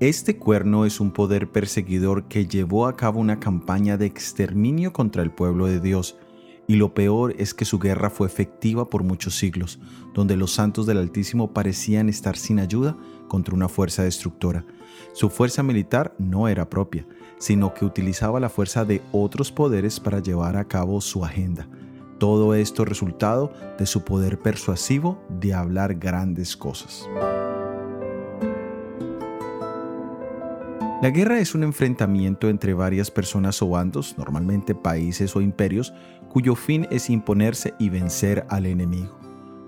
Este cuerno es un poder perseguidor que llevó a cabo una campaña de exterminio contra el pueblo de Dios, y lo peor es que su guerra fue efectiva por muchos siglos, donde los santos del Altísimo parecían estar sin ayuda contra una fuerza destructora. Su fuerza militar no era propia, sino que utilizaba la fuerza de otros poderes para llevar a cabo su agenda. Todo esto resultado de su poder persuasivo de hablar grandes cosas. La guerra es un enfrentamiento entre varias personas o bandos, normalmente países o imperios, cuyo fin es imponerse y vencer al enemigo.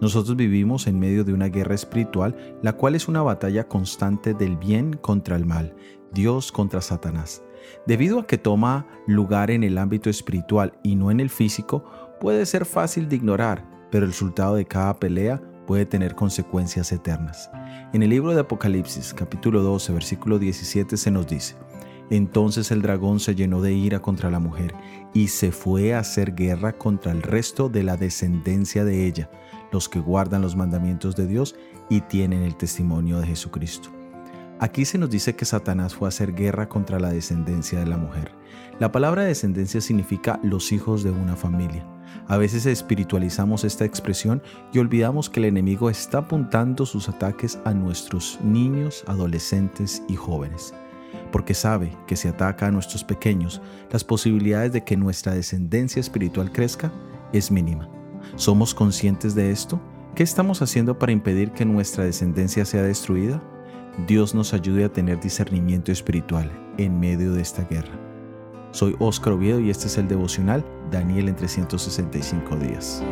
Nosotros vivimos en medio de una guerra espiritual, la cual es una batalla constante del bien contra el mal, Dios contra Satanás. Debido a que toma lugar en el ámbito espiritual y no en el físico, puede ser fácil de ignorar, pero el resultado de cada pelea puede tener consecuencias eternas. En el libro de Apocalipsis, capítulo 12, versículo 17, se nos dice, Entonces el dragón se llenó de ira contra la mujer y se fue a hacer guerra contra el resto de la descendencia de ella, los que guardan los mandamientos de Dios y tienen el testimonio de Jesucristo. Aquí se nos dice que Satanás fue a hacer guerra contra la descendencia de la mujer. La palabra descendencia significa los hijos de una familia. A veces espiritualizamos esta expresión y olvidamos que el enemigo está apuntando sus ataques a nuestros niños, adolescentes y jóvenes, porque sabe que si ataca a nuestros pequeños, las posibilidades de que nuestra descendencia espiritual crezca es mínima. ¿Somos conscientes de esto? ¿Qué estamos haciendo para impedir que nuestra descendencia sea destruida? Dios nos ayude a tener discernimiento espiritual en medio de esta guerra. Soy Óscar Oviedo y este es el devocional Daniel en 365 días.